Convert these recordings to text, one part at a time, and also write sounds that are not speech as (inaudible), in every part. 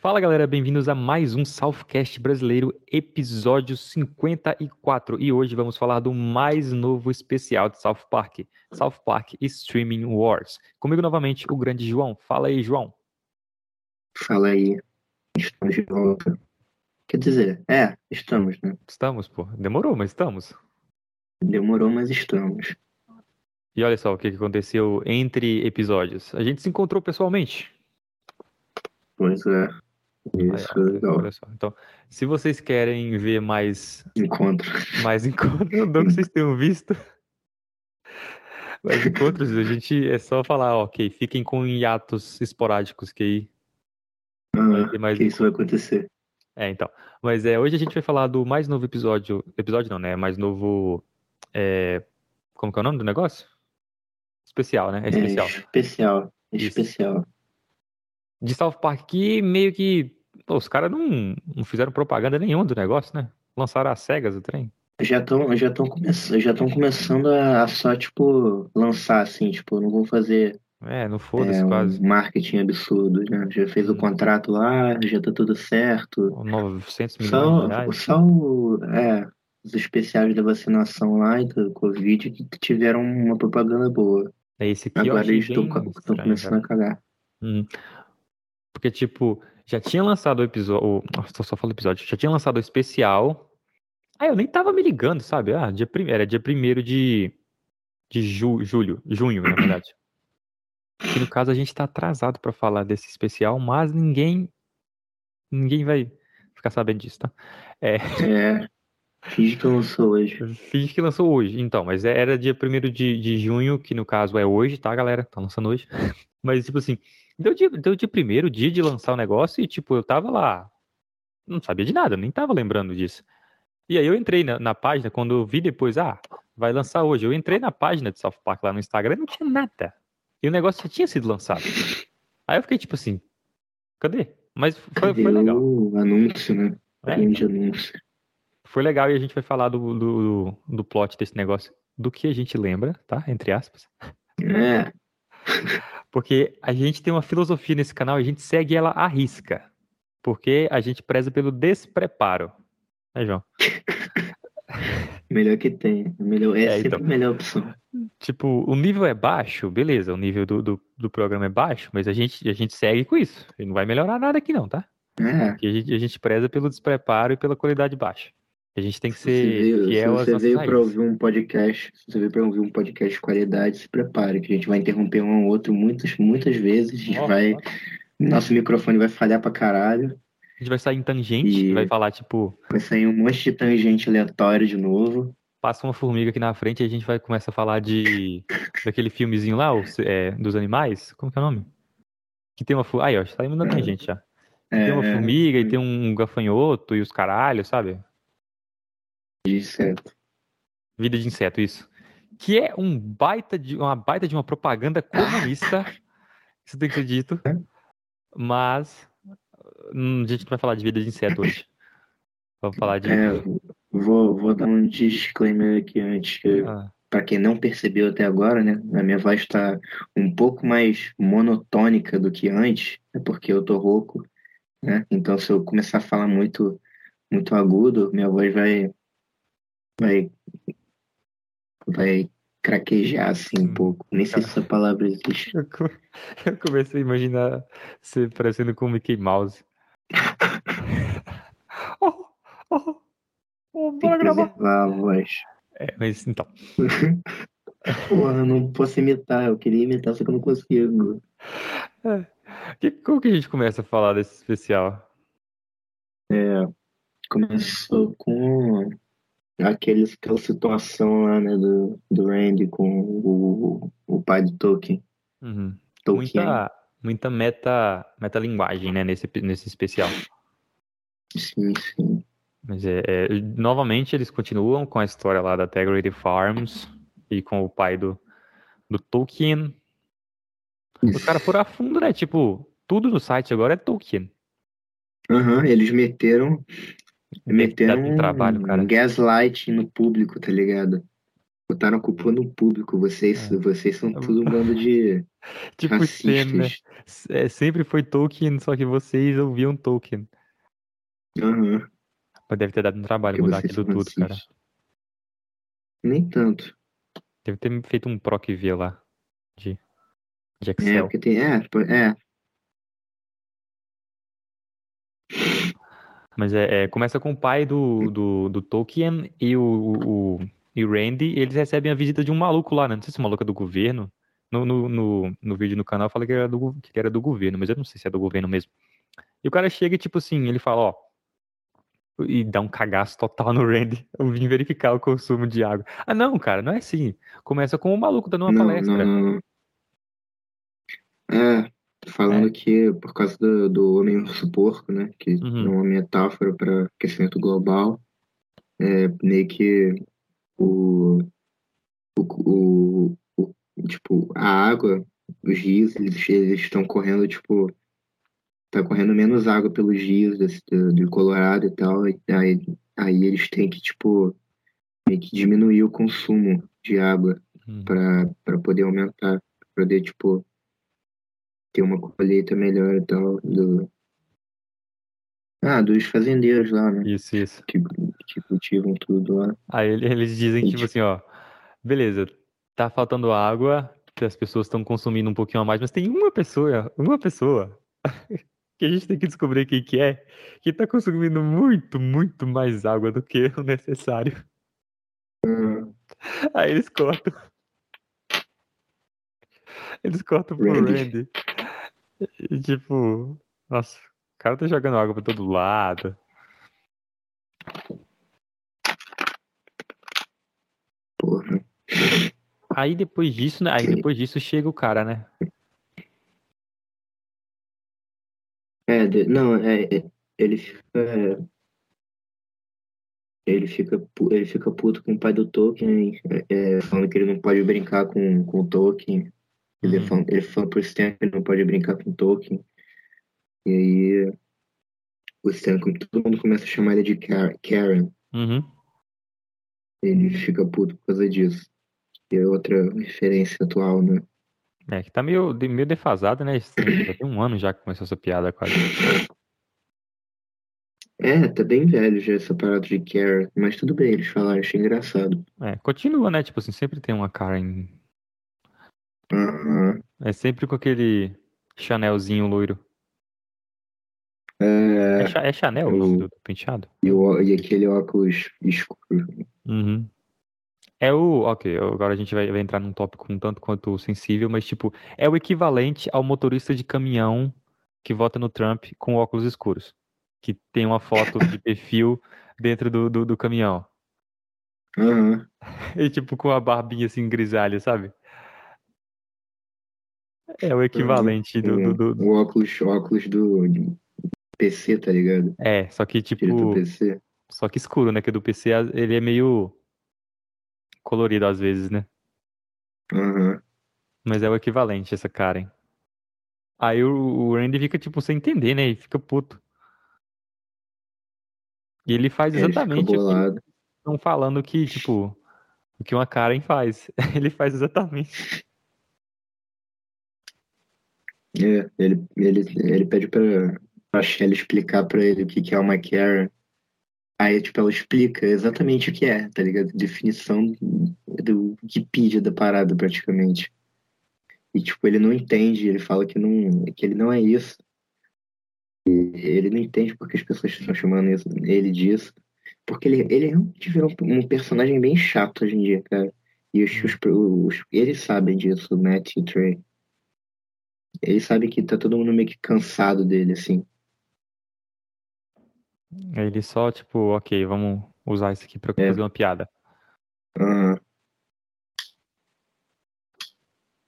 Fala galera, bem-vindos a mais um Southcast brasileiro, episódio 54. E hoje vamos falar do mais novo especial de South Park, South Park Streaming Wars. Comigo novamente o grande João. Fala aí, João. Fala aí, estamos de volta. Quer dizer, é, estamos, né? Estamos, pô. Demorou, mas estamos. Demorou, mas estamos. E olha só o que aconteceu entre episódios. A gente se encontrou pessoalmente. Pois é. Isso é legal. Olha só. Então, se vocês querem ver mais Encontro. mais encontros, não que vocês tenham visto. (laughs) Mais encontros, a gente é só falar, ok, fiquem com hiatos esporádicos que aí Ah, mais que isso vai acontecer. É, então. Mas é, hoje a gente vai falar do mais novo episódio. Episódio não, né? Mais novo. é, como que é o nome do negócio? Especial, né? É especial. É especial. Isso. Especial. De South Park que meio que. Os caras não, não fizeram propaganda nenhuma do negócio, né? Lançaram as cegas o trem. Já estão já tão começando, já começando a, a só, tipo, lançar, assim, tipo, não vão fazer É, não foda-se é, quase. um marketing absurdo, né? Já fez o Hum. contrato lá, já tá tudo certo. 900 milhões de Só, reais. só o- é, os especiais da vacinação lá e do Covid que tiveram uma propaganda boa. É esse aqui Agora eles estão começando a cagar. Hum. Porque, tipo, já tinha lançado o episódio. Nossa, só falo episódio. Já tinha lançado o especial. Aí eu nem tava me ligando, sabe? Ah, dia prim... era dia 1 de, de ju... julho. Junho, na verdade. Que no caso a gente tá atrasado pra falar desse especial, mas ninguém. Ninguém vai ficar sabendo disso, tá? É, É, finge que sou hoje. (laughs) finge que lançou hoje. Então, mas é- era dia 1 de, de junho, que no caso é hoje, tá, galera? Tá lançando hoje. (laughs) Mas, tipo assim, deu dia, deu dia primeiro, dia de lançar o negócio, e, tipo, eu tava lá. Não sabia de nada, nem tava lembrando disso. E aí eu entrei na, na página, quando eu vi depois, ah, vai lançar hoje. Eu entrei na página de South Park lá no Instagram e não tinha nada. E o negócio já tinha sido lançado. Aí eu fiquei tipo assim, cadê? Mas foi, Cadê foi legal. o anúncio, né? É, Grande anúncio. foi legal e a gente vai falar do, do, do plot desse negócio, do que a gente lembra, tá? Entre aspas. É, (laughs) Porque a gente tem uma filosofia nesse canal e a gente segue ela à risca. Porque a gente preza pelo despreparo. Né, João? (laughs) melhor que tem. Melhor, é, É, sempre então. a melhor opção. Tipo, o nível é baixo, beleza, o nível do, do, do programa é baixo, mas a gente, a gente segue com isso. E não vai melhorar nada aqui não, tá? É, a gente, a gente preza pelo despreparo e pela qualidade baixa. A gente tem que se ser você veio, se fiel você veio pra raízes. ouvir um podcast, se você veio pra ouvir um podcast de qualidade, se prepare, que a gente vai interromper um ao outro muitas, muitas vezes. A gente vai. Nosso microfone vai falhar pra caralho. A gente vai sair em tangente E- vai falar, tipo, Vai sair um monte de tangente aleatório de novo. passa uma formiga aqui na frente e a gente vai começar a falar de daquele filmezinho lá, o, é, dos animais. Como que é o nome? Que tem uma. Aí, ó, saímos na tangente já. Tem uma É, formiga e tem um gafanhoto e os caralhos, sabe? De certo. Vida de inseto, isso. Que é um baita de, uma baita de uma propaganda comunista. (laughs) Isso tem que ser dito. Mas hum, a gente não vai falar de vida de inseto hoje. Vamos falar de. É, vou, vou dar um disclaimer aqui antes, que Ah, para quem não percebeu até agora, né? A minha voz está um pouco mais monotônica do que antes, é porque eu tô rouco, né? Então se eu começar a falar muito muito agudo, minha voz vai vai vai craquejar assim um pouco. Nem sei se essa palavra existe. eu, (laughs) eu comecei a imaginar você parecendo com o Mickey Mouse. (laughs) oh, oh, oh, bora gravar. a voz. É, mas então. (laughs) Porra, eu não posso imitar, eu queria imitar, só que eu não consigo. Que, como que a gente começa a falar desse especial? Começou com aqueles, aquela situação lá, né, do, do Randy com o, o pai do Tolkien. Uhum. Tolkien. Muita, muita meta, metalinguagem, né, nesse, nesse especial. Sim, sim. Mas é, é, novamente eles continuam com a história lá da Integrity Farms e com o pai do, do Tolkien. Os caras foram a fundo, né? Tipo, tudo no site agora é Tolkien. Aham, eles meteram, Dar meteram um trabalho, cara. gaslight no público, tá ligado? Botaram a culpa no público. Vocês, É. vocês são tudo um bando de (laughs) Tipo o Steno, né? É, sempre foi Tolkien, só que vocês ouviam Tolkien. Aham. Mas deve ter dado um trabalho Porque mudar aquilo tudo, cara. Nem tanto. Deve ter feito um proc V lá. De, de É, Excel. porque tem. É, pô, é. Mas é, é, começa com o pai do, do, do Tolkien e o, o, o- e o Randy, e eles recebem a visita de um maluco lá, né? Não sei se o maluco é do governo. No, no, no, no vídeo no canal fala que era, do, que era do governo, mas eu não sei se é do governo mesmo. E o cara chega e, tipo assim, ele fala, ó. E dá um cagaço total no Randy. Eu vim verificar o consumo de água. Ah, não, cara, não é assim. Começa com o maluco dando uma Não, palestra. não, não. É, falando que por causa do, do homem urso porco, né? Que Uhum. é uma metáfora para aquecimento global. É meio que o, o, o, o- tipo, a água, os rios, eles, eles estão correndo, tipo, tá correndo menos água pelos rios desse, do, do Colorado e tal, e aí, aí eles têm que, tipo, meio que diminuir o consumo de água Hum. para poder aumentar, pra poder, tipo, ter uma colheita melhor e tal, do... Ah, dos fazendeiros lá, né, Isso, isso. que, que cultivam tudo lá. Aí ele- eles dizem, E, tipo assim, ó, beleza, tá faltando água, que as pessoas estão consumindo um pouquinho a mais, mas tem uma pessoa, uma pessoa, (laughs) que a gente tem que descobrir quem que é, que tá consumindo muito, muito mais água do que (laughs) o necessário. Ah, Aí eles cortam. Eles cortam pro Randy. E tipo, nossa, o cara tá jogando água pra todo lado. porra. Aí depois disso, né? Aí depois disso chega o cara, né? É, de- não, é, é, ele fica. Ele fica, ele fica puto com o pai do Tolkien, é, é, falando que ele não pode brincar com, com o Tolkien. Ele, Uhum. fala, ele pro Stan que não pode brincar com o Tolkien. E aí o Stan, todo mundo começa a chamar ele de Ka- Karen. Uhum. Ele fica puto por causa disso. E é outra referência atual, né? É, que tá meio, meio defasado, né? Esse- (clears throat) Já tem um ano já que começou essa piada quase. É, tá bem velho já essa parada de Karen, mas tudo bem, eles falaram, achei engraçado. É, continua, né? Tipo assim, sempre tem uma Karen. Aham. É sempre com aquele Chanelzinho loiro. É, É, é Chanel o nome do, do penteado? e, o, e aquele óculos escuro. Uhum. É o. Ok, agora a gente vai, vai entrar num tópico um tanto quanto sensível, mas tipo, é o equivalente ao motorista de caminhão que vota no Trump com óculos escuros. Que tem uma foto de (laughs) perfil dentro do, do, do caminhão. Aham. (laughs) E tipo, com a barbinha assim grisalha, sabe? É o equivalente do, do, do- do- O óculos, óculos do PC, tá ligado? É, só que tipo. Aquele do PC. Só que escuro, né? Que do PC ele é meio colorido às vezes, né? Aham. Mas é o equivalente, essa Karen. Aí o, Randy fica, tipo, sem entender, né? E fica puto. E ele faz Ele fica exatamente o que estão falando que, tipo, o que uma Karen faz. (laughs) Ele faz exatamente. É, ele, ele, ele pede pra, pra Shelly explicar pra ele o que, que é uma Karen. Aí, tipo, ela explica exatamente o que é, tá ligado? Definição do Wikipedia da parada, praticamente. E, tipo, ele não entende, ele fala que, não, que ele não é isso. E ele não entende porque as pessoas estão chamando isso- ele disso. Porque ele, ele realmente virou um personagem bem chato hoje em dia, cara. E os, os, os- eles sabem disso, Matt e Trey. Ele sabe que tá todo mundo meio que cansado dele, assim. Aí ele só, tipo, ok, vamos usar isso aqui pra É. fazer uma piada. Aham.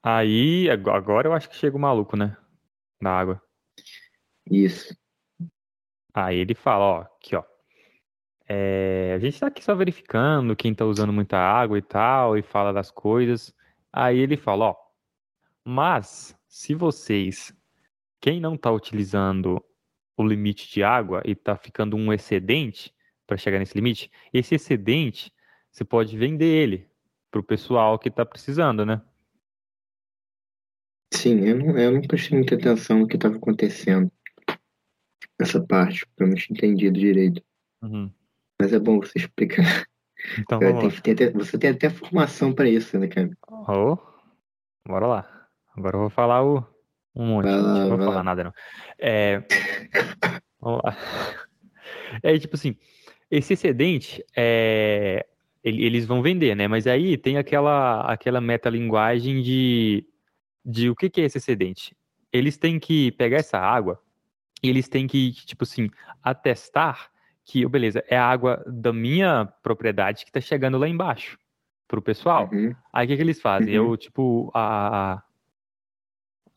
Aí, ag- agora eu acho que chega o maluco, né? Da água. Isso. Aí ele fala, ó, aqui, ó. É, a gente tá aqui só verificando quem tá usando muita água e tal, e fala das coisas. Aí ele fala, ó, mas se vocês, quem não tá utilizando o limite de água e tá ficando um excedente para chegar nesse limite, esse excedente você pode vender ele pro pessoal que tá precisando, né? Sim, eu não, eu não prestei muita atenção no que estava acontecendo. Essa parte, porque eu não tinha entendido direito. Uhum. Mas é bom você explicar. Então tem- tem até- você tem até formação para isso, né, cara? Ô, bora lá. Agora eu vou falar o, um monte. Vai lá, não vou vai falar nada, não. É, vamos lá. (laughs) É tipo assim, esse excedente, é, ele- eles vão vender, né? Mas aí tem aquela, aquela metalinguagem de, de o que, que é esse excedente. Eles têm que pegar essa água e eles têm que, tipo assim, atestar que, oh, beleza, é a água da minha propriedade que tá chegando lá embaixo pro pessoal. Uhum. Aí o que, que eles fazem? Uhum. Eu, tipo, a,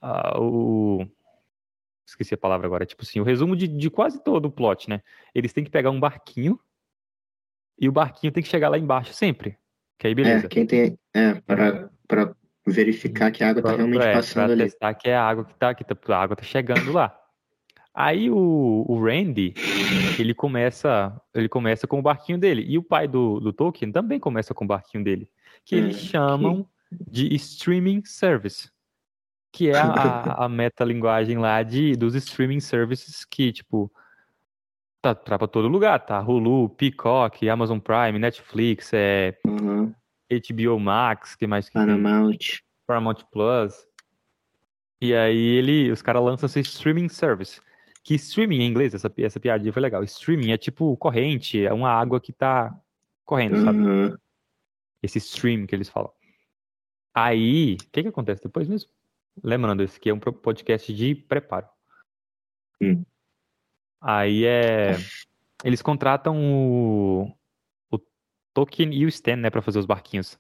a- o. Esqueci a palavra agora. Tipo assim, o resumo de, de quase todo o plot, né? Eles têm que pegar um barquinho e o barquinho tem que chegar lá embaixo sempre. Que aí, beleza. É, quem tem. É, para, para verificar que a água tá Pra- realmente pra- é, pra passando ali. testar que é a água que tá, que tá, a água tá chegando lá. Aí o, o Randy, ele começa, ele começa com o barquinho dele. E o pai do, do Tolkien também começa com o barquinho dele. Que É, eles chamam de streaming service. Que é (laughs) a, a, metalinguagem lá de, dos streaming services que, tipo, tá, tá pra todo lugar, tá? Hulu, Peacock, Amazon Prime, Netflix, é, Uhum. HBO Max, que mais que tem? Paramount. Paramount Plus. E aí ele, os caras lançam esse streaming service. Que streaming em inglês, essa, essa piadinha foi legal. Streaming é tipo corrente, é uma água que tá correndo, sabe? Uhum. Esse stream que eles falam. Aí, o que que acontece depois mesmo? Lembrando, esse aqui é um podcast de preparo. Hum. Aí é. Eles contratam o. O Tolkien e o Stan, né, pra fazer os barquinhos.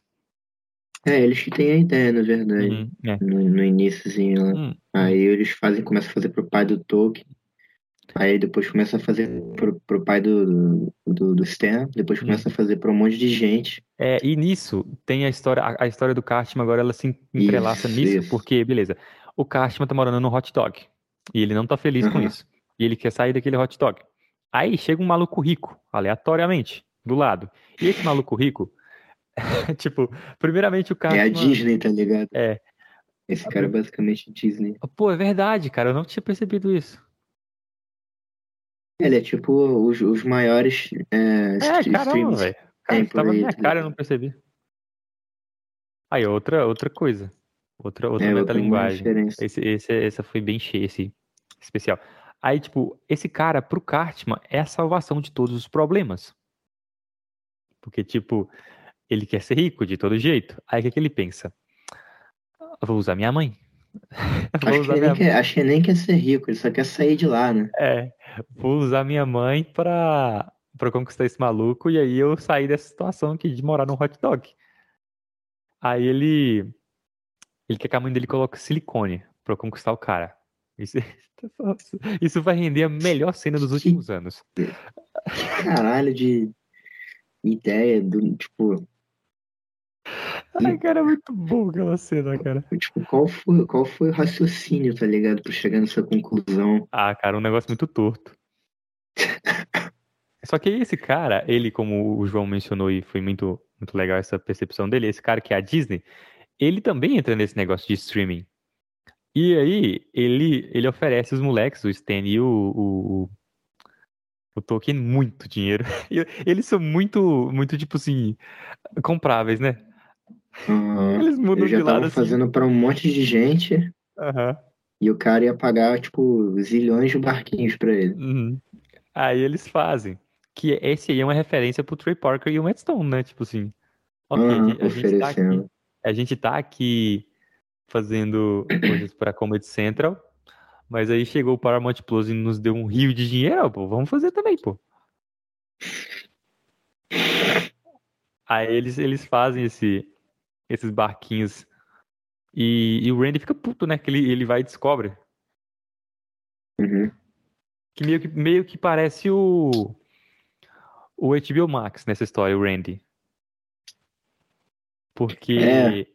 É, eles que têm a ideia, na verdade. Uhum, é. No, no iníciozinho lá. Hum, Aí eles fazem, começam a fazer pro pai do Tolkien. Aí depois começa a fazer pro, pro pai do, do, do Stan. Depois Hum. começa a fazer pra um monte de gente. É, e nisso tem a história, a, a história do Cartman agora ela se entrelaça Isso, nisso, isso. porque, beleza, o Cartman tá morando no hot dog e ele não tá feliz com Aham. isso. E ele quer sair daquele hot dog. Aí chega um maluco rico, aleatoriamente, do lado. E esse maluco rico, (laughs) tipo, primeiramente o É a. Disney, tá ligado? É. Esse cara é basicamente Disney. Pô, é verdade, cara, eu não tinha percebido isso. Ele é tipo os, os maiores é, É, caramba, velho. Cara, tava na minha tá cara, eu não percebi. Aí, outra, outra coisa. Outra, outra É, metalinguagem. Esse, esse, essa foi bem cheia, esse especial. Aí, tipo, esse cara, pro Cartman, é a salvação de todos os problemas. Porque, tipo, ele quer ser rico de todo jeito. Aí, o que, que ele pensa? "Eu Vou usar minha mãe. (laughs) Acho que, minha nem quer, acho que ele nem quer ser rico, ele só quer sair de lá, né? É, vou usar minha mãe pra, pra conquistar esse maluco e aí eu sair dessa situação aqui de morar num hot dog. Aí ele. Ele quer que a mãe dele coloque silicone pra conquistar o cara. Isso, (laughs) isso vai render a melhor cena dos últimos anos. Caralho de ideia do tipo, Ai, cara, é muito bom aquela cena, cara. tipo qual foi, qual foi o raciocínio, tá ligado? Pra chegar nessa conclusão. Ah, cara, um negócio muito torto. (laughs) Só que esse cara, ele, como o João mencionou e foi muito, muito legal essa percepção dele, esse cara que é a Disney, ele também entra nesse negócio de streaming. E aí, ele, ele oferece os moleques, o Stan e o, o, o Tolkien, muito dinheiro. (laughs) Eles são muito, muito, tipo assim, compráveis, né? Aham. Eles mudam Eles já de lado assim. fazendo pra um monte de gente Aham. e o cara ia pagar, tipo, zilhões de barquinhos pra ele. Uhum. Aí eles fazem. Que esse aí é uma referência pro Trey Parker e o Matt Stone, né? Tipo assim. Ok, a gente- tá aqui, a gente tá aqui fazendo coisas pra Comedy Central, mas aí chegou o Paramount Plus e nos deu um rio de dinheiro, pô, vamos fazer também, pô. Aí eles, eles fazem esse, esses barquinhos e, e o Randy fica puto, né? Que ele, ele vai e descobre Uhum. que meio que, meio que parece o o HBO Max nessa história, o Randy. Porque É.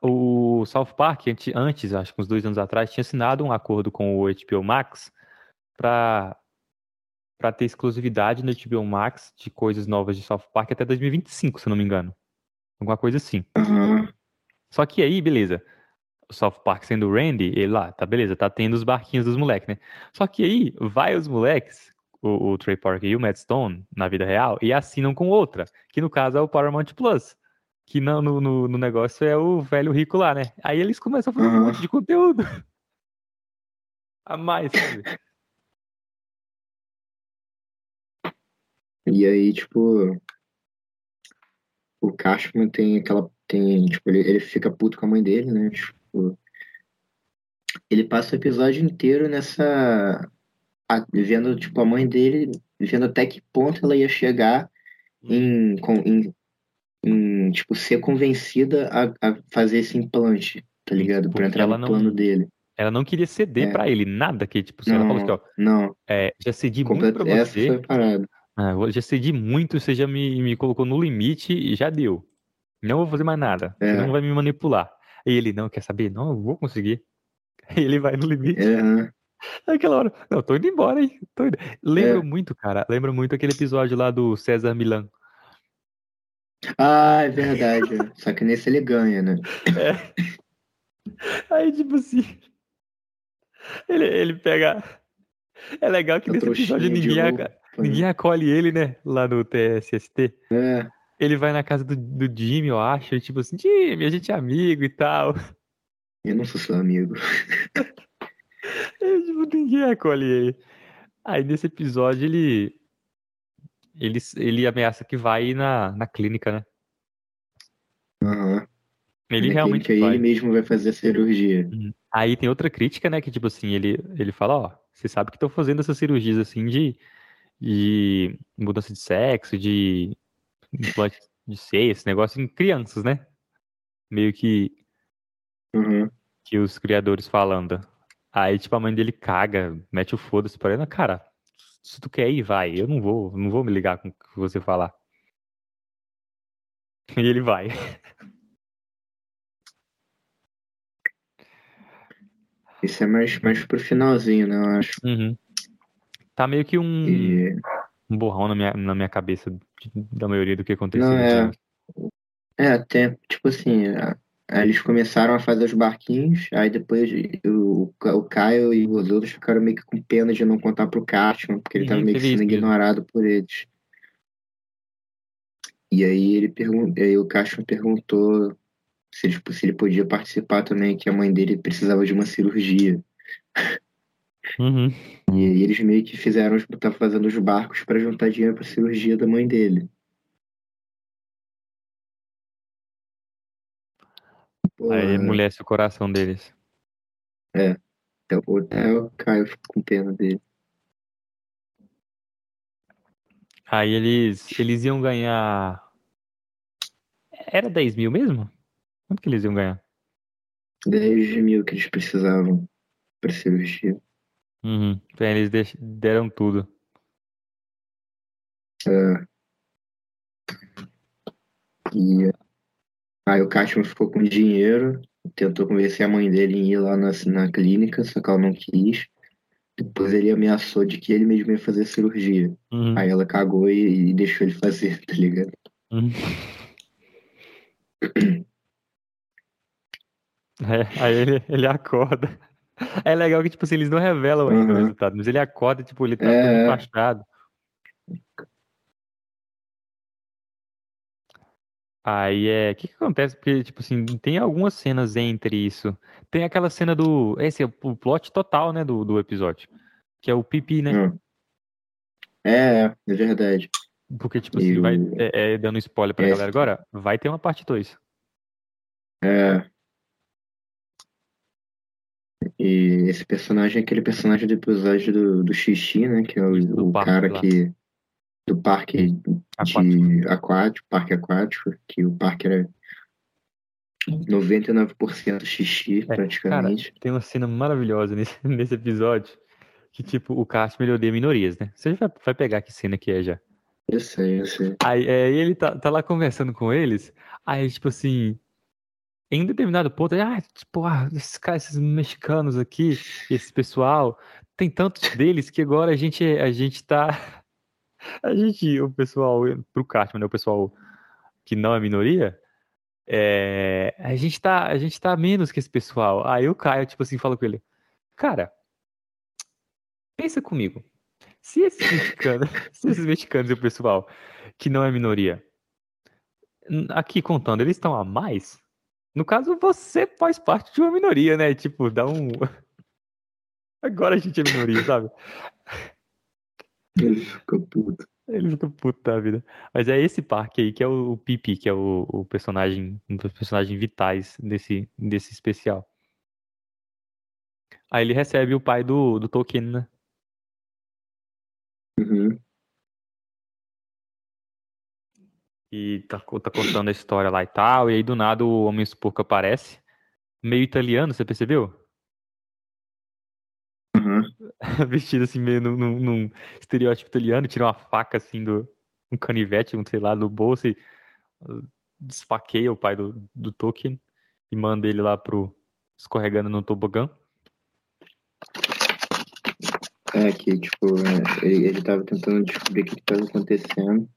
o South Park, ante- antes, acho que uns dois anos atrás, tinha assinado um acordo com o HBO Max para ter exclusividade no HBO Max de coisas novas de South Park até 2025, se não me engano. Alguma coisa assim. Aham. Só que aí, beleza. O South Park sendo o Randy, ele lá, tá beleza, tá tendo os barquinhos dos moleques, né? Só que aí, vai os moleques, o, o Trey Parker e o Matt Stone, na vida real, e assinam com outra, que no caso é o Paramount Plus. Que não, no, no, no negócio é o velho rico lá, né? Aí eles começam a fazer um Aham. monte de conteúdo. (laughs) A mais, sabe? E aí, tipo, o Cashman tem aquela. Tem, tipo, ele, ele fica puto com a mãe dele, né? Tipo, ele passa o episódio inteiro nessa. a- vendo, tipo, a mãe dele, vendo até que ponto ela ia chegar em, com- em, em, tipo, ser convencida a, a fazer esse implante, tá ligado? Porque Pra entrar no não- plano dele. Ela não queria ceder É. pra ele, nada que, tipo, se ela falou assim, ó, Não, é, já cedi muito complet... pra essa você, foi a parada. Ah, eu já cedi muito, você já me, me colocou no limite e já deu. Não vou fazer mais nada, você É. não vai me manipular. E ele, não, quer saber? Não, eu vou conseguir. Aí (laughs) ele vai no limite. É, (laughs) aham. Naquela hora, não, tô indo embora, hein? Tô indo. Lembro É. muito, cara. Lembro muito aquele episódio lá do César Milan. Ah, é verdade. (laughs) Só que nesse ele ganha, né? Aí, tipo assim. Ele, ele pega. É legal que A nesse episódio ninguém, ninguém acolhe ele, né? Lá no TSST. É, Ele vai na casa do, do Jimmy, eu acho. E tipo assim, Jimmy, a gente é amigo e tal. eu não sou seu amigo. E, (laughs) tipo, ninguém acolhe ele. Aí nesse episódio ele. Ele, ele ameaça que vai na, na clínica, né? Aham. Ele Naquele realmente aí vai. ele mesmo vai fazer a cirurgia. Aí tem outra crítica, né? Que tipo assim, ele, ele fala, ó, você sabe que estão fazendo essas cirurgias assim de, de mudança de sexo, de de seio, esse negócio em crianças, né? Meio que, Uhum. que os criadores falando. Aí, tipo, a mãe dele caga, mete o foda-se pra ele, cara, se tu quer ir, vai. Eu não vou, não vou me ligar com o que você falar. E ele vai. Isso é mais, mais pro finalzinho, né? Eu acho. Uhum. Tá meio que um, E... um borrão na minha, na minha cabeça da maioria do que aconteceu. Não, é. É, até, tipo assim, aí eles começaram a fazer os barquinhos, aí depois o, o Caio e os outros ficaram meio que com pena de não contar pro Cartman, porque ele tava Uhum, meio que sendo ignorado por eles. E aí ele pergun aí o Cartman perguntou se ele, se ele podia participar também, que a mãe dele precisava de uma cirurgia. (laughs) Uhum. E aí eles meio que fizeram, tá fazendo os barcos pra juntar dinheiro pra cirurgia da mãe dele. Aí amolece o coração deles. até, o- até o Caio ficou com pena dele. Aí eles, eles iam ganhar. Era 10 mil mesmo? Quanto que eles iam ganhar? 10 mil que eles precisavam pra cirurgia. Uhum. Eles deix- deram tudo. É. E aí o Cartman ficou com dinheiro, tentou convencer a mãe dele em ir lá na, na clínica, só que ela não quis. Depois ele ameaçou de que ele mesmo ia fazer a cirurgia. Uhum. Aí ela cagou e, e deixou ele fazer, (laughs) tá ligado? Uhum. (clears throat) É, aí ele, ele acorda. É legal que, tipo assim, eles não revelam ainda o Uhum. resultado, mas ele acorda, tipo, ele tá É, todo enfaixado. Aí é. O que que acontece? Porque, tipo assim, tem algumas cenas entre isso. Tem aquela cena do. Esse é o plot total, né, do, do episódio. Que é o pipi, né? Hum. É, é, é verdade. Porque, tipo E assim, vai, o- é, é, dando spoiler pra É. galera agora, vai ter uma parte 2. É. E esse personagem é aquele personagem do episódio do, do Xixi, né? Que é o, Do o cara lá. que. Do parque de aquático, parque aquático, que o parque era 99% xixi, É, praticamente. Tem uma cena maravilhosa nesse, (laughs) nesse episódio. Que, tipo, o ele odeia minorias, né? Você vai, vai pegar que cena que é já. Eu sei, eu sei. Aí é, ele tá, tá lá conversando com eles. Aí, tipo assim, em determinado ponto, ah, tipo, ah, esses caras, esses mexicanos aqui, esse pessoal, tem tantos deles que agora a gente, a gente tá. (laughs) A gente, o pessoal, pro Cartman, né? O pessoal que não é minoria, é, a, gente tá, a gente tá menos que esse pessoal. Aí o Caio, tipo assim, fala com ele: Cara, pensa comigo. Se esses mexicanos, (laughs) se esses mexicanos e o pessoal que não é minoria, aqui contando, eles estão a mais? No caso, você faz parte de uma minoria, né? Tipo, dá um. (laughs) Agora a gente é minoria, sabe? Ele fica puto. Ele fica puto da vida. Mas é esse parque aí que é o, Pipi, que é o, o, personagem, um dos personagens vitais desse, desse especial. Aí ele recebe o pai do, do Tolkien, né? Uhum. E tá, tá contando a história lá e tal. E aí do nada o Homem Porco aparece. Meio italiano, você percebeu? Uhum. (laughs) Vestido assim, meio num, num, num, estereótipo italiano, tira uma faca assim do. um canivete, um sei lá, do bolso e uh, desfaqueia o pai do, do Tolkien e manda ele lá pro. escorregando no tobogã. É, que tipo, é, ele, ele tava tentando descobrir o que, que tava acontecendo.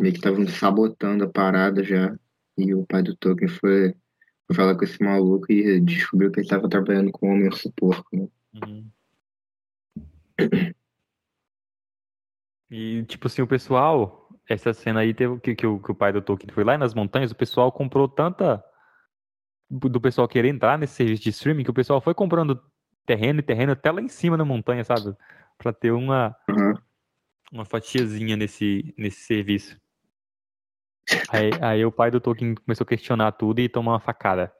Meio que estavam sabotando a parada já. E o pai do Tolkien foi, foi falar com esse maluco e descobriu que ele tava trabalhando com homem urso porco, né? Uhum. E, tipo assim, o pessoal, essa cena aí teve que, que, o, que o pai do Tolkien foi lá nas montanhas, o pessoal comprou tanta. Do pessoal querer entrar nesse serviço de streaming, que o pessoal foi comprando terreno e terreno até lá em cima na montanha, sabe? Pra ter uma, uhum. Uma fatiazinha nesse, nesse serviço. Aí, aí o pai do Tolkien começou a questionar tudo e tomar uma facada.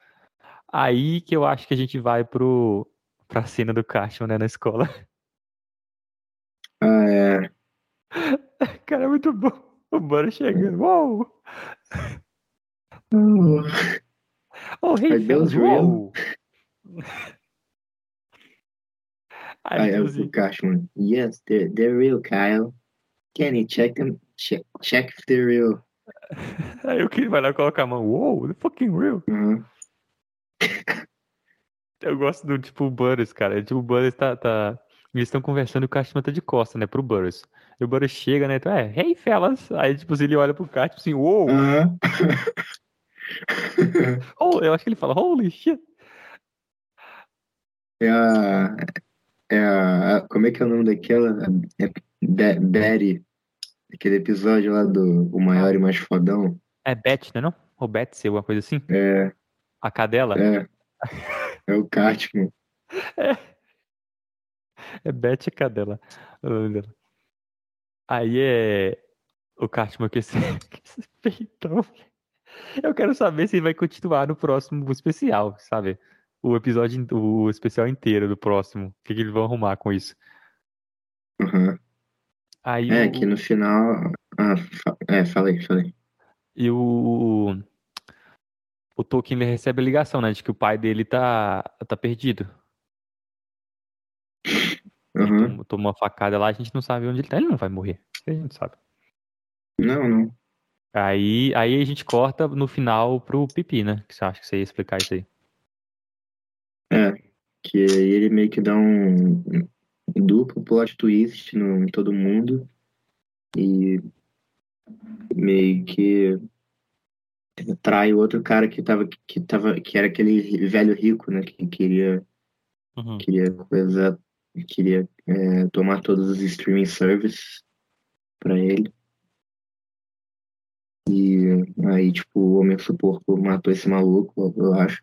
Aí que eu acho que a gente vai pro, pra cena do Cartman, né, na escola. Ah, é. (laughs) Cara, é muito bom. O Bora chegando. Uou! Oh, oh hey, those uou! I have the Cashman. Yes, they're, they're real, Kyle. You check? Check, check if they're real. (laughs) Aí o Kid vai lá e coloca a mão. Uou, they're fucking real. Uhum. (laughs) Eu gosto do tipo Burris, cara. Tipo, o Burris tá, tá, eles estão conversando e o Cartman tá de costa, né, pro Burris. E o Burris chega, né, então, é, hey, fellas. Aí, tipo, ele olha pro Cartman assim, uou. Uhum. (laughs) oh, eu acho que ele fala, holy shit. É a, como é que é o nome daquela? É Betty. Aquele episódio lá do O Maior e Mais Fodão. É Beth, né não? Ou Betsy, alguma coisa assim? É. A cadela? É. É o Cartman. (laughs) É. É Beth Cadela. Aí é o Cartman com esse, esse peitão. Eu quero saber se vai continuar no próximo especial, sabe? O episódio, o especial inteiro do próximo. O que, que eles vão arrumar com isso? Uhum. Aí é, o... que no final. Ah, é, falei, falei. E o. O Tolkien recebe a ligação, né? De que o pai dele tá, tá perdido. Uhum. Tomou, tomou uma facada lá, a gente não sabe onde ele tá. Ele não vai morrer. A gente sabe. Não, não. Aí, aí a gente corta no final pro Pipi, né? Que você acha que você ia explicar isso aí? É, que ele meio que dá um, um duplo plot twist no, em todo mundo e meio que trai o outro cara que tava que tava que era aquele velho rico, né, que queria uhum. queria coisa queria é, tomar todos os streaming services para ele. E aí, tipo, o Homem Porco matou esse maluco, eu acho.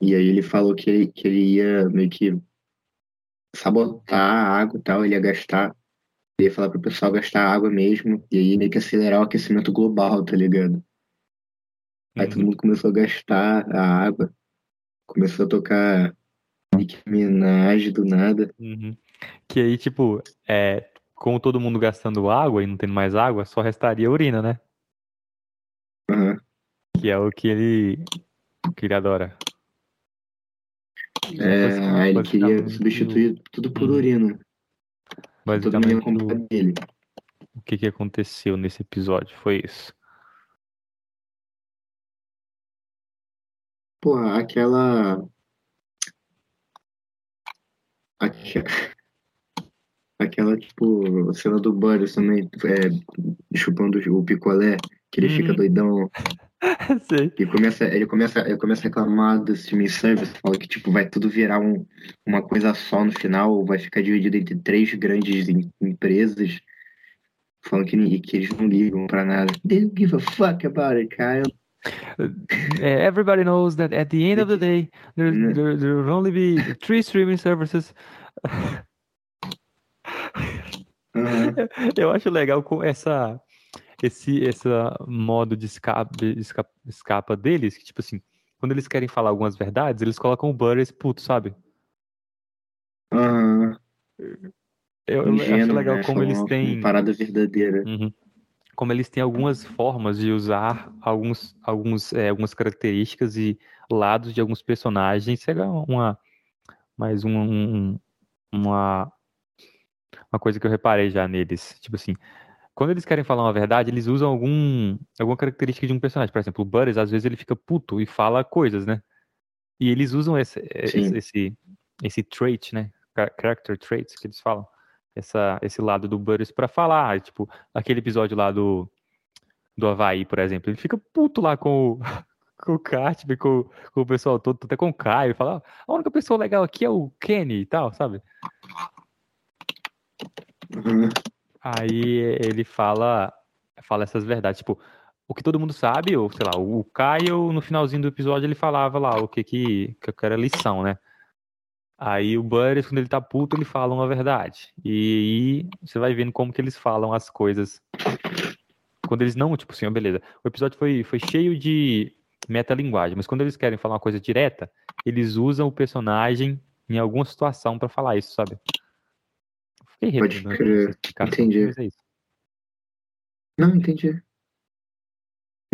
E aí ele falou que ele, que ele ia meio que sabotar a água e tal, ele ia gastar, ele ia falar pro pessoal gastar água mesmo, e aí meio que acelerar o aquecimento global, tá ligado? Aí todo uhum. mundo começou a gastar a água, começou a tocar Nicki Minaj do nada. Uhum. Que aí, tipo, é, com todo mundo gastando água e não tendo mais água, só restaria urina, né? Uhum. Que é o que ele, que ele adora. É, aí ele queria substituir tudo por urina. Basicamente, todo mundo dele. o que, que aconteceu nesse episódio foi isso. Porra, aquela. Aquela, aquela tipo, cena do Burris também, é, chupando o picolé, que ele fica Uhum. doidão. (laughs) Sei. Ele começa, ele começa, ele começa a reclamar do streaming service, fala que tipo, vai tudo virar um, uma coisa só no final, vai ficar dividido entre três grandes em- empresas, falando que, que eles não ligam pra nada. They don't give a fuck about it, Kyle. É, Everybody knows that at the end of the day, there, Né? there, there will only be three streaming services. Aham. (laughs) Eu acho legal com essa esse essa modo de escape, de esca- escapa deles, que tipo assim, quando eles querem falar algumas verdades, eles colocam o Butters puto, sabe? Aham. Eu, eu acho legal né? como eles têm parada verdadeira. Uhum. Como eles têm algumas formas de usar alguns, alguns, é, algumas características e lados de alguns personagens. Isso é uma, mais um, um- uma, uma coisa que eu reparei já neles. Tipo assim, quando eles querem falar uma verdade, eles usam algum, alguma característica de um personagem. Por exemplo, o Butters, às vezes, ele fica puto e fala coisas, né? E eles usam esse, esse, esse, esse trait, né? Char- Character traits que eles falam. Essa, esse lado do Butters pra falar. Tipo, aquele episódio lá do, do Havaí, por exemplo. Ele fica puto lá com o, (laughs) com o Cartman, com, com o pessoal todo, até com o Caio. Fala, "Ah, a única pessoa legal aqui é o Kenny e tal, sabe? Aham. Aí ele fala, fala essas verdades, tipo, o que todo mundo sabe, ou sei lá, o Caio no finalzinho do episódio ele falava lá o que que, que era lição, né? Aí o Butters, quando ele tá puto, ele fala uma verdade. E aí você vai vendo como que eles falam as coisas. Quando eles não, tipo assim, beleza. O episódio foi, foi cheio de metalinguagem, mas quando eles querem falar uma coisa direta, eles usam o personagem em alguma situação pra falar isso, sabe? Fiquei Pode crer. explicação, Entendi. é. Não, entendi.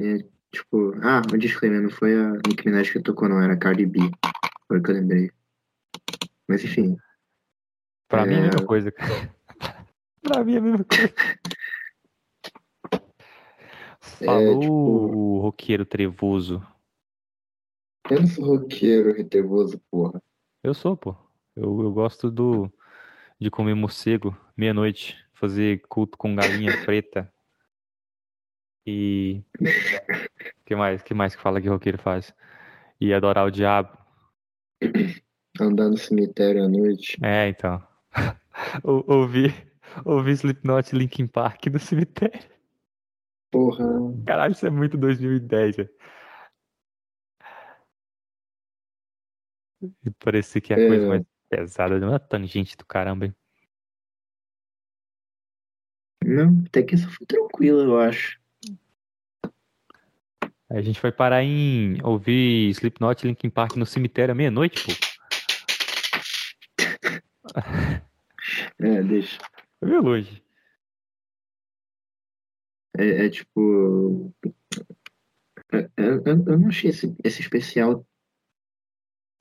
É, tipo, ah, um disclaimer, não foi a Nicki Minaj que tocou, não, era Cardi B. Foi o que eu lembrei. Mas enfim, Pra mim é a mesma É. coisa. (laughs) pra mim é a mesma coisa. (laughs) Falou tipo- o roqueiro trevoso. eu não sou roqueiro retevoso, porra. Eu sou, pô. Eu, eu gosto do de comer morcego meia-noite, fazer culto com galinha (coughs) preta. E que mais? Que mais que fala que roqueiro faz? E adorar o diabo. Andar no cemitério à noite. É, então. (laughs) Ou- Ouvir, ouvir Slipknot Linkin Park no cemitério. Porra. Caralho, isso é muito 2010, velho. E Parecia que é a É. coisa mais pesada, não é tangente do caramba, hein? Não, até que isso foi tranquilo, eu acho. A gente vai parar em ouvir Slipknot e Linkin Park no cemitério à meia-noite, pô. (laughs) É, deixa. Meio longe. É, é tipo. é- Eu, eu não achei esse, esse especial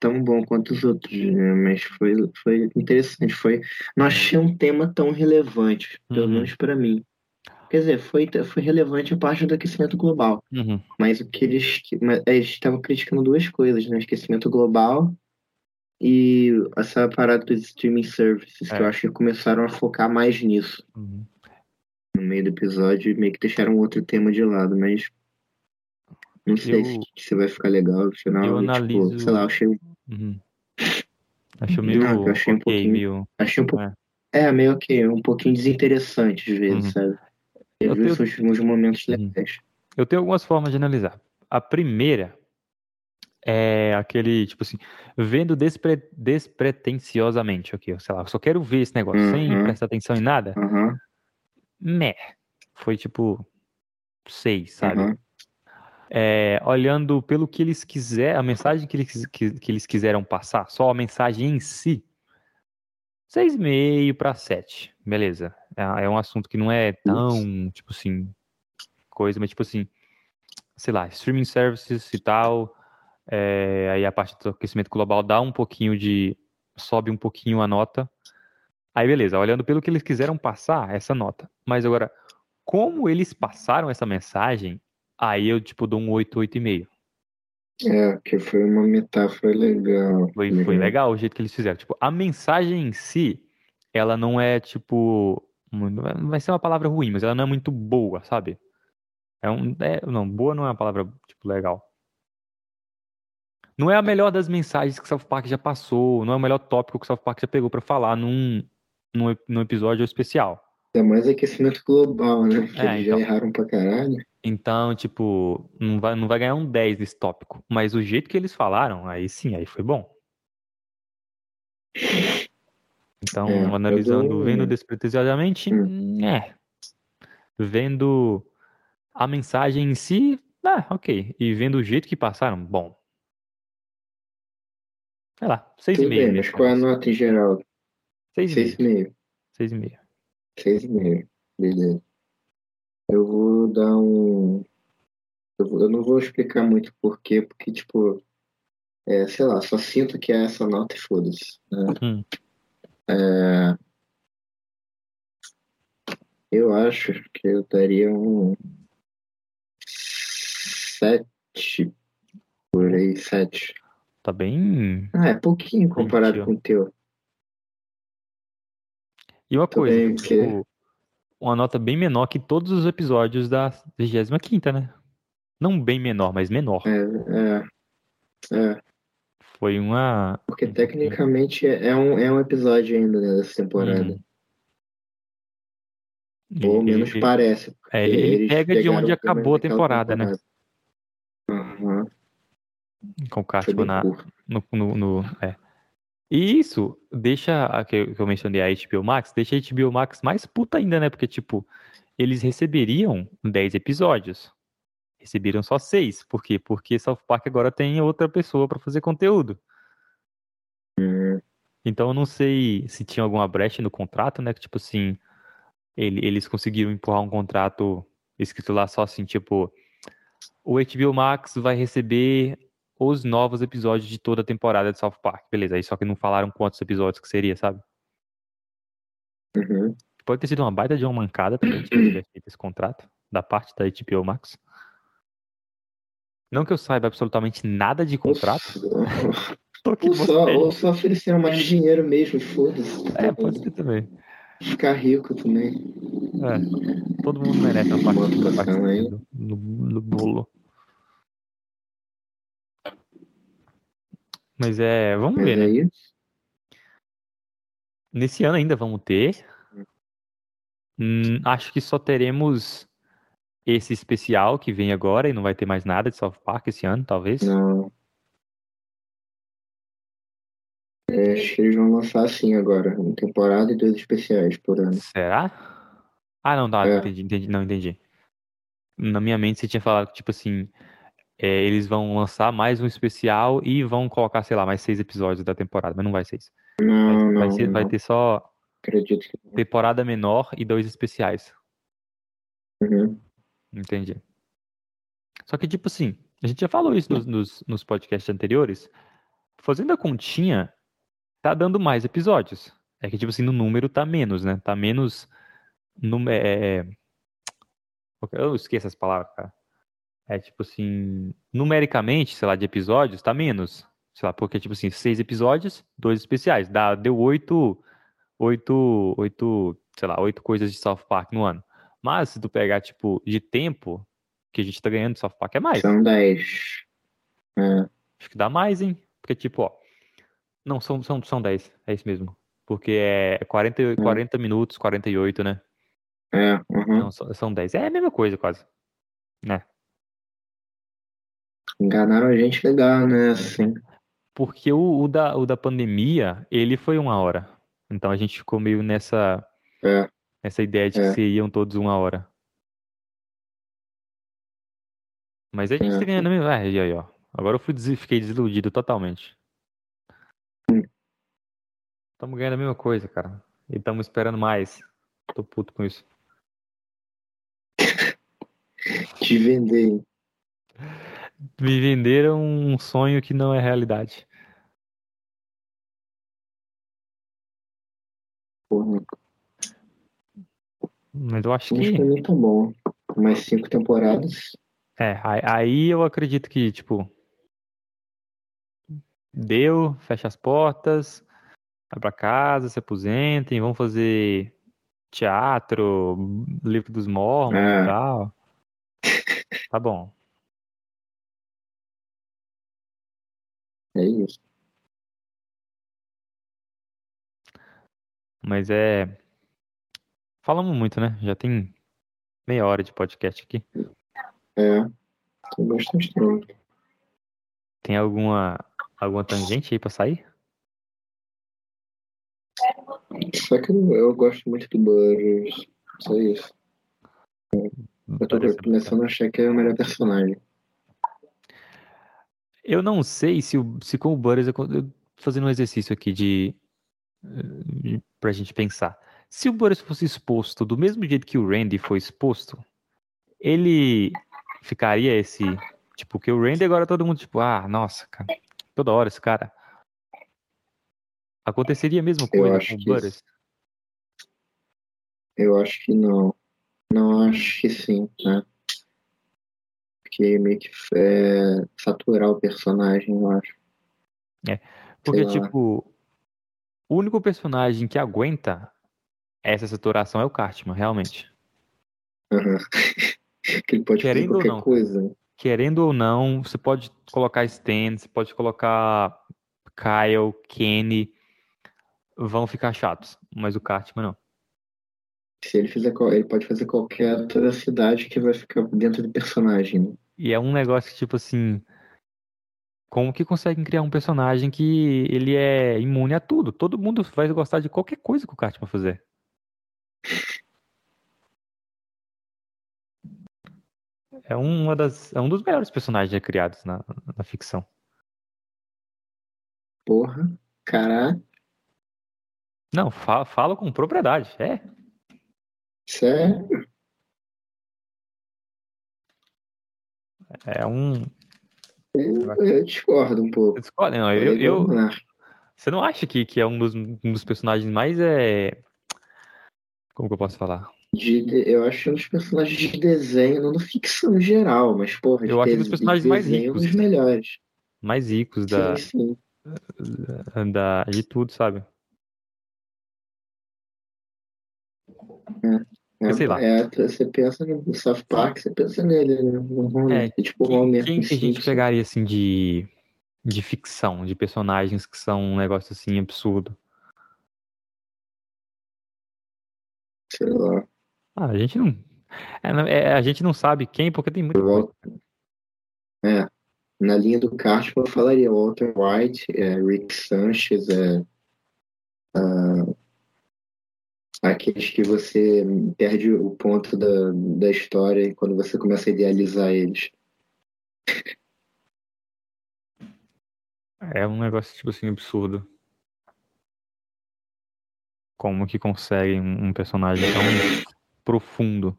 tão bom quanto os outros, né? Mas foi, foi interessante. Foi, não achei um tema tão relevante, pelo Uhum. menos pra mim. Quer dizer, foi, foi relevante a parte do aquecimento global. Uhum. Mas o que eles. que- mas Eles estavam criticando duas coisas, né? Aquecimento global e essa parada dos streaming services, que É. eu acho que começaram a focar mais nisso Uhum. no meio do episódio meio que deixaram outro tema de lado, mas não sei Eu- se, vai ficar legal no final. eu e, tipo, analiso- sei lá, eu achei, Uhum. Acho meio Não, eu achei um ok, pouquinho- meio. achei um pouco. É. É, meio que um pouquinho desinteressante às vezes, Uhum. sabe? Eu vezes tenho- são uns momentos Uhum. legais. Eu tenho algumas formas de analisar. A primeira é aquele, tipo assim, vendo despre- despretensiosamente aqui, ó, sei lá, eu só quero ver esse negócio sem Uhum. prestar atenção em nada. Aham, Meh. Foi tipo seis, sabe? aham. É, olhando pelo que eles quiser, a mensagem que eles, que, que eles quiseram passar, só a mensagem em si, seis e meio para sete, beleza. É, é um assunto que não é tão, tipo assim, coisa, mas tipo assim, sei lá, streaming services e tal, é, aí a parte do aquecimento global dá um pouquinho de, sobe um pouquinho a nota, aí beleza, olhando pelo que eles quiseram passar, essa nota. Mas agora, como eles passaram essa mensagem, aí eu, tipo, dou um 8, 8,5. É, que foi uma metáfora legal. Foi, foi legal o jeito que eles fizeram. Tipo, a mensagem em si, ela não é, tipo, não vai ser uma palavra ruim, mas ela não é muito boa, sabe? É um, é, não, boa não é uma palavra tipo legal. Não é a melhor das mensagens que o South Park já passou, não é o melhor tópico que o South Park já pegou para falar num, num, num, episódio especial. É mais aquecimento global, né? É, eles então, já erraram pra caralho. Então, tipo, não vai, não vai ganhar um 10 nesse tópico. Mas o jeito que eles falaram, aí sim, aí foi bom. Então, é, analisando, vendo despretensiosamente, hum. é. Vendo a mensagem em si, ah, ok. E vendo o jeito que passaram, bom. Sei lá, 6,5. Mas qual é a nota em geral? 6,5. 6,5. 6,5. Beleza. Eu vou dar um. Eu, vou, eu não vou explicar muito porquê, porque, tipo, é, sei lá, só sinto que é essa nota e foda-se. Né? Hum. É... Eu acho que eu daria um sete por aí, sete. Tá bem. Ah, é pouquinho comparado com o teu. E uma coisa, bem, tipo, uma nota bem menor que todos os episódios da 25, né? Não bem menor, mas menor. É, é. é. Foi uma. Porque tecnicamente é um, é um episódio ainda né, dessa temporada. Hum. Ou ele, menos ele, parece. É, ele, pega de onde acabou a temporada, temporada, né? Uhum. Com o Cássio na, no, no, no, é. E isso deixa, a que eu mencionei a HBO Max, deixa a HBO Max mais puta ainda, né? Porque, tipo, eles receberiam 10 episódios. Receberam só 6. Por quê? Porque South Park agora tem outra pessoa para fazer conteúdo. Hum. Então eu não sei se tinha alguma brecha no contrato, né? Que, tipo assim, ele, eles conseguiram empurrar um contrato escrito lá só assim, tipo, o HBO Max vai receber os novos episódios de toda a temporada de South Park. Beleza, aí só que não falaram quantos episódios que seria, sabe? Uhum. Pode ter sido uma baita de uma mancada também, tipo, feito esse contrato, da parte da HBO Max. Não que eu saiba absolutamente nada de contrato. (laughs) ou, só, ou só ofereceram mais dinheiro mesmo, foda-se. É, pode ser também. Ficar rico também. É, todo mundo merece uma parte, uma parte no, no bolo. Mas é, vamos Mas ver, né? aí... né? Nesse ano ainda vamos ter. Hum, acho que só teremos esse especial que vem agora e não vai ter mais nada de South Park esse ano, talvez. Não. É, acho que eles vão lançar assim agora, uma temporada e dois especiais por ano. Será? Ah, não, tá, é. entendi, entendi, não entendi. Na minha mente você tinha falado que, tipo assim, é, eles vão lançar mais um especial e vão colocar, sei lá, mais seis episódios da temporada, mas não vai ser isso. Não, vai, não, ser, não. vai ter só Acredito que temporada menor e dois especiais. Uhum. Entendi. Só que, tipo assim, a gente já falou isso nos, nos, nos podcasts anteriores. Fazendo a continha, tá dando mais episódios. É que, tipo assim, no número tá menos, né? Tá menos. Num, é... é eu esqueço as palavras, cara. É tipo assim, numericamente, sei lá, de episódios, tá menos. Sei lá, porque, tipo assim, seis episódios, dois especiais. Dá, deu oito, oito, oito, sei lá, oito coisas de South Park no ano. Mas se tu pegar, tipo, de tempo que a gente tá ganhando de South Park é mais. São dez. É. Acho que dá mais, hein? Porque, tipo, ó. Não, são, são, são dez. É isso mesmo. Porque é 40, é. 40 minutos, 48, né? É, uhum. Não, são 10. É a mesma coisa, quase. Né? Enganaram a gente legal, né? Assim. Porque o, o, da, o da pandemia, ele foi uma hora. Então a gente ficou meio nessa, é. nessa ideia de é. que seriam todos uma hora. Mas a gente é. tá ganhando mesmo. Ah, e aí, ó. Agora eu fui, fiquei desiludido totalmente. Estamos ganhando a mesma coisa, cara. E estamos esperando mais. Tô puto com isso. (laughs) Te vender? (laughs) Me venderam um sonho que não é realidade. Porra. Mas eu acho que. Acho tá bom. Mais cinco temporadas. É, aí eu acredito que, tipo. Deu, fecha as portas, vai pra casa, se aposentem, vão fazer teatro, livro dos mormons é. e tal. Tá bom. É isso. Mas é. Falamos muito, né? Já tem meia hora de podcast aqui. É. Tem bastante tempo. Tem alguma alguma tangente aí pra sair? Só que eu, eu gosto muito do Burgers. Só isso. Eu tô começando a achar que é o melhor personagem. Eu não sei se, se com o Butters, eu, eu fazendo um exercício aqui de, de pra gente pensar. Se o Butters fosse exposto do mesmo jeito que o Randy foi exposto, ele ficaria esse. Tipo, que o Randy agora todo mundo, tipo, ah, nossa, cara, toda hora esse cara. Aconteceria a mesma coisa com o Butters? Eu acho que não. Não acho que sim, né? Porque meio que é saturar o personagem, eu acho. Porque, sei lá. tipo, o único personagem que aguenta essa saturação é o Cartman, realmente. Aham. (laughs) que ele pode Querendo fazer qualquer coisa. querendo ou não, você pode colocar Stan, você pode colocar Kyle, Kenny, vão ficar chatos, mas o Cartman não. Se ele fizer, ele pode fazer qualquer atrocidade que vai ficar dentro do personagem, né? E é um negócio que, tipo assim, como que conseguem criar um personagem que ele é imune a tudo? Todo mundo vai gostar de qualquer coisa que o Cartman fizer. É uma das, é um dos melhores personagens já criados na, na ficção. Porra, caralho. Não, fa fala com propriedade. É, Sério? É um. Eu, eu discordo um pouco. Escolhe, não, eu, eu, Monark. Você não acha que, que é um dos, um dos personagens mais é. Como que eu posso falar? De- de- eu acho um dos personagens de desenho, não da ficção em geral, mas porra, de Eu acho um dos de personagens mais desenho, um ricos. dos melhores. Mais ricos da, Sim, sim. da, de tudo, sabe? É, sei lá. é, você pensa no South Park, você pensa nele, né? No Homer, É, tipo o Quem, Homer quem em que a gente pegaria assim de, de ficção, de personagens que são um negócio assim absurdo? Sei lá. Ah, a gente não. é, é, a gente não sabe quem, porque tem. Wal- É, na linha do Cartman eu falaria Walter White, é, Rick Sanchez, é, ah, aqueles que você perde o ponto da, da história quando você começa a idealizar eles. É um negócio, tipo assim, absurdo. Como que conseguem um personagem tão profundo?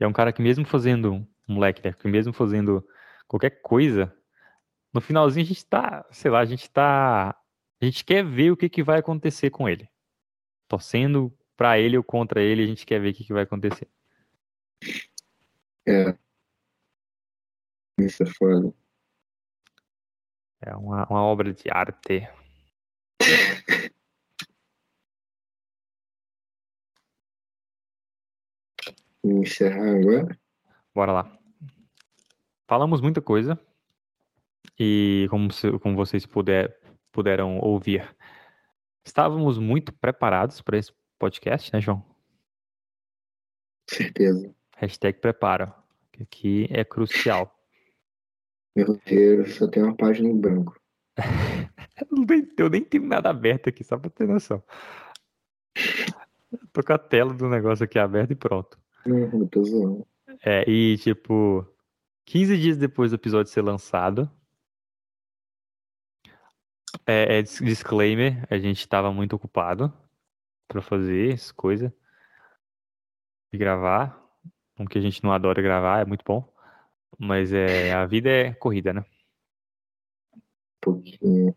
E é um cara que mesmo fazendo, um moleque, né? Que mesmo fazendo qualquer coisa, no finalzinho a gente tá, sei lá, a gente tá. A gente quer ver o que, que vai acontecer com ele. Torcendo pra ele ou contra ele, a gente quer ver o que, que vai acontecer. É. Isso é foda. É uma, uma obra de arte. Encerrar agora? Bora lá. Falamos muita coisa. E como, se- como vocês puder, puderam ouvir, estávamos muito preparados para esse podcast, né, João? Certeza. Hashtag prepara. Que aqui é crucial. Meu roteiro só tem uma página em branco. (laughs) Eu nem, eu tenho nada aberto aqui, só pra ter noção. Tô com a tela do negócio aqui aberta e pronto. Não, eu tô zoando. É, e tipo, 15 dias depois do episódio ser lançado, é, é dis- disclaimer, a gente tava muito ocupado pra fazer essa coisa e gravar. Um que a gente não adora gravar, é muito bom. Mas é, a vida é corrida, né? Porque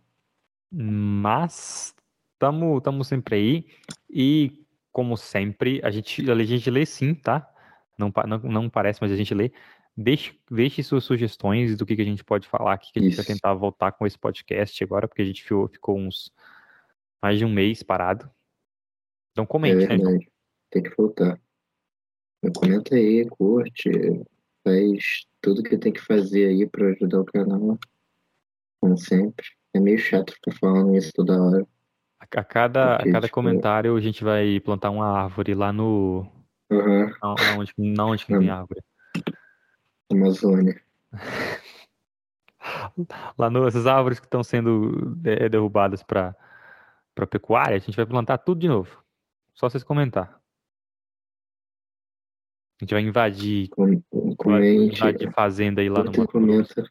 Mas estamos tamo sempre aí. E, como sempre, a gente, a gente lê sim, tá? Não, não, não parece, mas a gente lê. Deixe, deixe suas sugestões do que, que a gente pode falar aqui, que a gente vai Isso. tentar voltar com esse podcast agora, porque a gente ficou, ficou uns mais de um mês parado. Então é comente, né, João? verdade. Tem que voltar. Comenta aí, curte, faz tudo que tem que fazer aí pra ajudar o canal. Como sempre. É meio chato ficar falando isso toda hora. A cada, Porque, a cada tipo, comentário a gente vai plantar uma árvore lá no. Na- na onde, na onde que tem árvore. Amazônia. (laughs) Lá no, essas árvores que estão sendo é, derrubadas para para pecuária, a gente vai plantar tudo de novo. Só vocês comentar. A gente vai invadir, Com, vai comente. invadir fazenda aí lá no Mato comenta.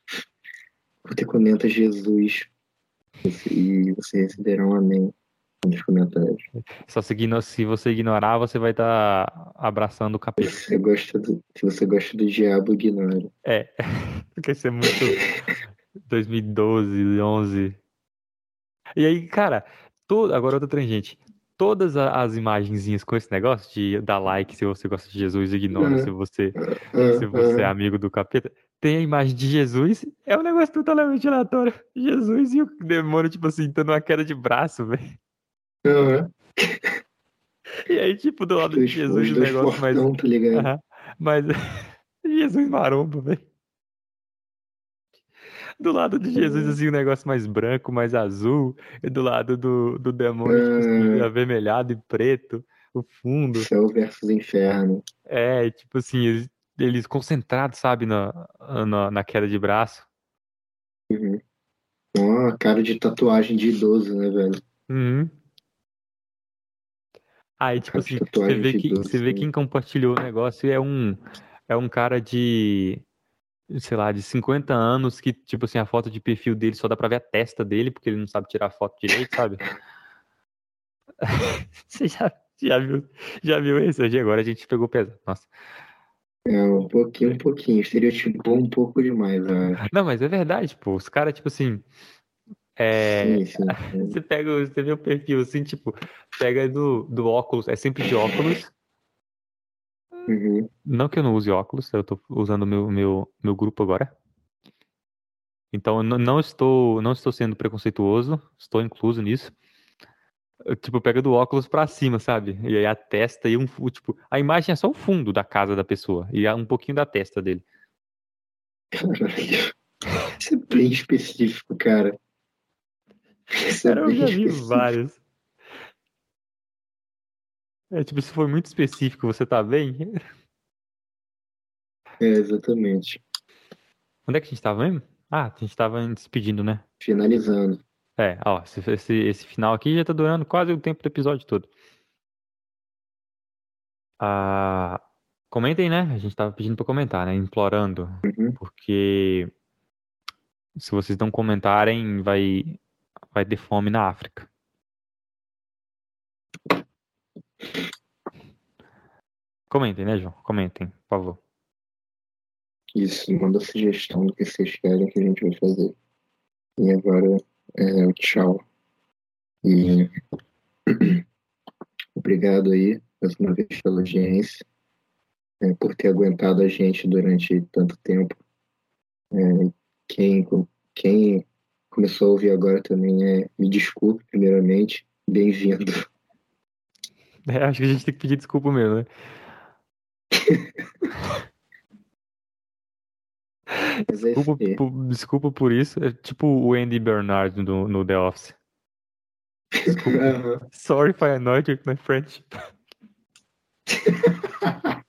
E comenta Jesus. E você receberá um amém nos comentários. Só se, se você ignorar, você vai estar abraçando o Se capeta. você gosta do, se você gosta do diabo, ignore. É, (laughs) porque isso é muito (laughs) 2012, 11. E aí, cara, to- agora outra tangente. Todas as imagenzinhas com esse negócio de dar like se você gosta de Jesus, ignora Uhum. se você Ah, se você é amigo do capeta. Tem a imagem de Jesus, é um negócio totalmente aleatório. Jesus e o demônio, tipo assim, dando uma queda de braço, velho. Ah, E aí, tipo, do lado de Jesus, o negócio mais. fortão, tá ligado? Aham. Mas (laughs) Jesus maromba, velho. Do lado de Jesus, assim, o negócio mais branco, mais azul. E do lado do, do demônio, tipo assim, avermelhado e preto. O fundo. Céu versus inferno. É, tipo assim, eles, eles concentrados, sabe, na, na, na queda de braço. Uhum. Ó, cara de tatuagem de idoso, né, velho? Uhum. Aí, tipo assim, (laughs) você vê que, você vê né? quem compartilhou o negócio é um, é um cara de, sei lá, de 50 anos que, tipo assim, a foto de perfil dele só dá pra ver a testa dele, porque ele não sabe tirar foto direito, sabe? (laughs) Você já, já viu, já viu esse? Hoje agora a gente pegou pesado. Nossa. É, um pouquinho, um pouquinho. Estereotipou um pouco demais, acho. Não, mas é verdade, pô. Os caras, tipo assim, é, Sim, (laughs) sim. sim. Você pega, o- você vê o perfil assim, tipo, pega do, do óculos, é sempre de óculos. Uhum. Não que eu não use óculos, eu tô usando meu, meu, meu grupo agora. Então eu não, não estou, não estou sendo preconceituoso, estou incluso nisso. Eu, tipo, pega do óculos pra cima, sabe? E aí a testa e um, tipo, a imagem é só o fundo da casa da pessoa e um pouquinho da testa dele. Caralho. Isso é bem específico, cara. Cara, eu já vi vários. É tipo, se for muito específico, você tá bem? É, exatamente. Onde é que a gente tava mesmo? Ah, a gente tava despedindo, né? Finalizando. É, ó, esse, esse, esse final aqui já tá durando quase o tempo do episódio todo. Ah, comentem, né? A gente tava pedindo pra comentar, né? Implorando. Uhum. Porque se vocês não comentarem, vai, vai ter fome na África. Comentem, né, João? Comentem, por favor. Isso, manda sugestão do que vocês querem que a gente vai fazer. E agora é o tchau. E (clears throat) obrigado aí, mais uma vez, pela audiência, é, por ter aguentado a gente durante tanto tempo. É, quem, quem começou a ouvir agora também é, me desculpe, primeiramente, bem-vindo. É, acho que a gente tem que pedir desculpa mesmo, né? (laughs) É Desculpa, por, desculpa por isso. É tipo o Andy Bernard no, no The Office. (laughs) Aham. Sorry if I annoyed you with my friendship. (laughs)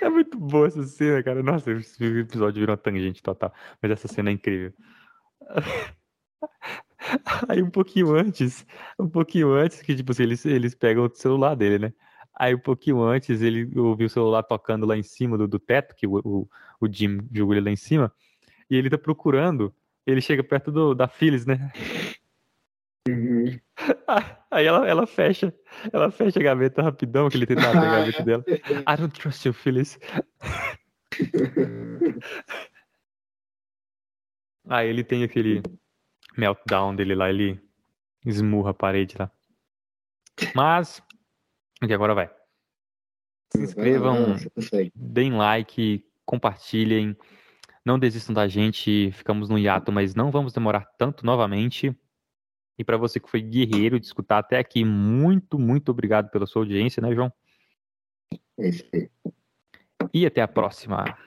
É muito boa essa cena, cara. Nossa, esse episódio virou uma tangente total. Mas essa cena é incrível. (laughs) Aí um pouquinho antes, um pouquinho antes, que tipo assim, eles, eles pegam o celular dele, né? Aí um pouquinho antes ele ouviu o celular tocando lá em cima do, do teto, que o, o, o Jim jogou ele lá em cima, e ele tá procurando, ele chega perto do, da Phyllis, né? Uhum. (laughs) Aí ela, ela fecha, ela fecha a gaveta rapidão, que ele tenta abrir a gaveta dela. (laughs) I don't trust you, Phyllis. Aí ele tem aquele meltdown dele lá, ele esmurra a parede lá. Mas, aqui agora vai. Se inscrevam, deem like, compartilhem. Não desistam da gente, ficamos no hiato, mas não vamos demorar tanto novamente. E para você que foi guerreiro de escutar até aqui, muito, muito obrigado pela sua audiência, né, João? É isso aí. e até a próxima.